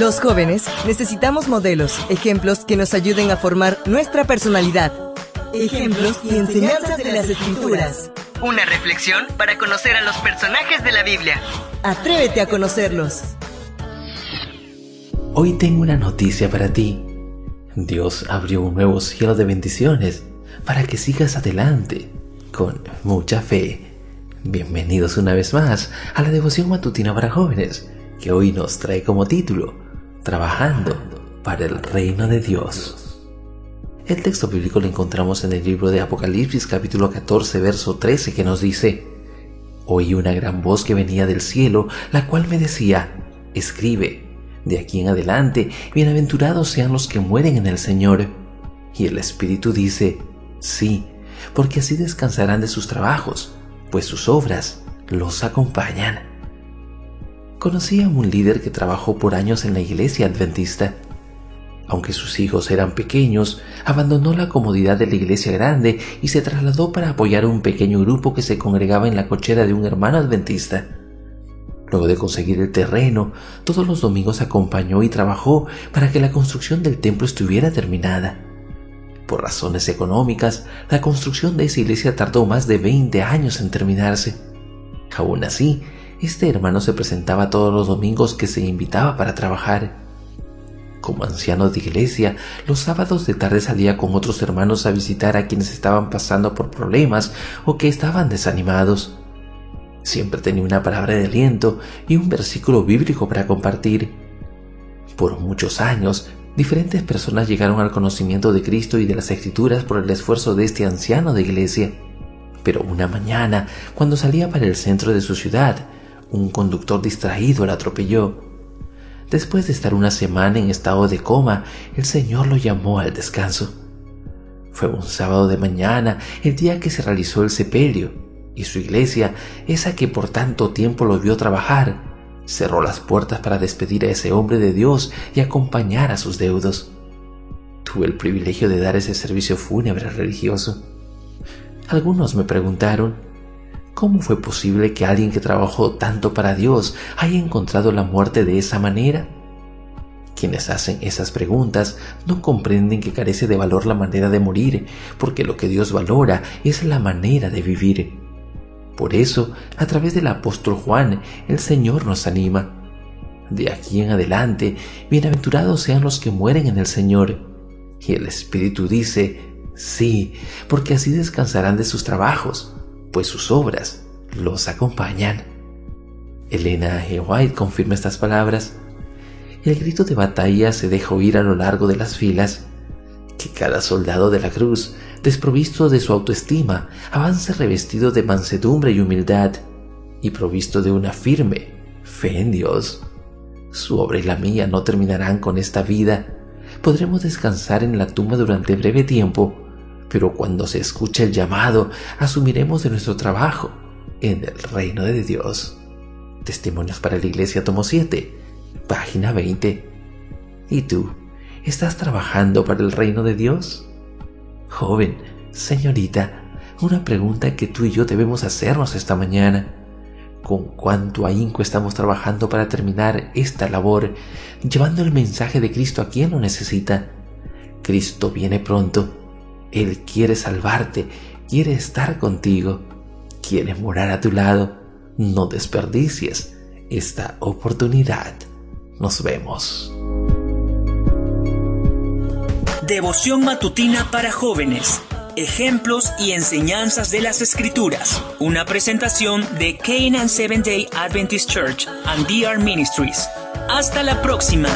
Los jóvenes necesitamos modelos, ejemplos que nos ayuden a formar nuestra personalidad. Ejemplos y enseñanzas de las escrituras. Una reflexión para conocer a los personajes de la Biblia. Atrévete a conocerlos. Hoy tengo una noticia para ti. Dios abrió un nuevo cielo de bendiciones para que sigas adelante con mucha fe. Bienvenidos una vez más a la devoción matutina para jóvenes, que hoy nos trae como título, Trabajando para el reino de Dios. El texto bíblico lo encontramos en el libro de Apocalipsis capítulo 14 verso 13 que nos dice, Oí una gran voz que venía del cielo, la cual me decía, escribe, de aquí en adelante, bienaventurados sean los que mueren en el Señor. Y el Espíritu dice, sí, porque así descansarán de sus trabajos pues sus obras los acompañan. Conocí a un líder que trabajó por años en la iglesia adventista. Aunque sus hijos eran pequeños, abandonó la comodidad de la iglesia grande y se trasladó para apoyar a un pequeño grupo que se congregaba en la cochera de un hermano adventista. Luego de conseguir el terreno, todos los domingos acompañó y trabajó para que la construcción del templo estuviera terminada. Por razones económicas, la construcción de esa iglesia tardó más de 20 años en terminarse. Aún así, este hermano se presentaba todos los domingos que se invitaba para trabajar. Como anciano de iglesia, los sábados de tarde salía con otros hermanos a visitar a quienes estaban pasando por problemas o que estaban desanimados. Siempre tenía una palabra de aliento y un versículo bíblico para compartir. Por muchos años diferentes personas llegaron al conocimiento de Cristo y de las Escrituras por el esfuerzo de este anciano de iglesia. Pero una mañana, cuando salía para el centro de su ciudad, un conductor distraído la atropelló. Después de estar una semana en estado de coma, el Señor lo llamó al descanso. Fue un sábado de mañana, el día que se realizó el sepelio, y su iglesia, esa que por tanto tiempo lo vio trabajar, cerró las puertas para despedir a ese hombre de Dios y acompañar a sus deudos. Tuve el privilegio de dar ese servicio fúnebre religioso. Algunos me preguntaron, ¿cómo fue posible que alguien que trabajó tanto para Dios haya encontrado la muerte de esa manera? Quienes hacen esas preguntas no comprenden que carece de valor la manera de morir, porque lo que Dios valora es la manera de vivir. Por eso, a través del apóstol Juan, el Señor nos anima. De aquí en adelante, bienaventurados sean los que mueren en el Señor. Y el Espíritu dice, sí, porque así descansarán de sus trabajos, pues sus obras los acompañan. Elena G. White confirma estas palabras. El grito de batalla se deja oír a lo largo de las filas, que cada soldado de la cruz desprovisto de su autoestima, avance revestido de mansedumbre y humildad, y provisto de una firme fe en Dios. Su obra y la mía no terminarán con esta vida. Podremos descansar en la tumba durante breve tiempo, pero cuando se escuche el llamado, asumiremos de nuestro trabajo en el reino de Dios. Testimonios para la Iglesia, tomo 7, página 20. ¿Y tú? ¿Estás trabajando para el reino de Dios? Joven, señorita, una pregunta que tú y yo debemos hacernos esta mañana. ¿Con cuánto ahínco estamos trabajando para terminar esta labor, llevando el mensaje de Cristo a quien lo necesita? Cristo viene pronto. Él quiere salvarte, quiere estar contigo, quiere morar a tu lado. No desperdicies esta oportunidad. Nos vemos. Devoción matutina para jóvenes. Ejemplos y enseñanzas de las Escrituras. Una presentación de Canaan Seventh Day Adventist Church and DR Ministries. Hasta la próxima.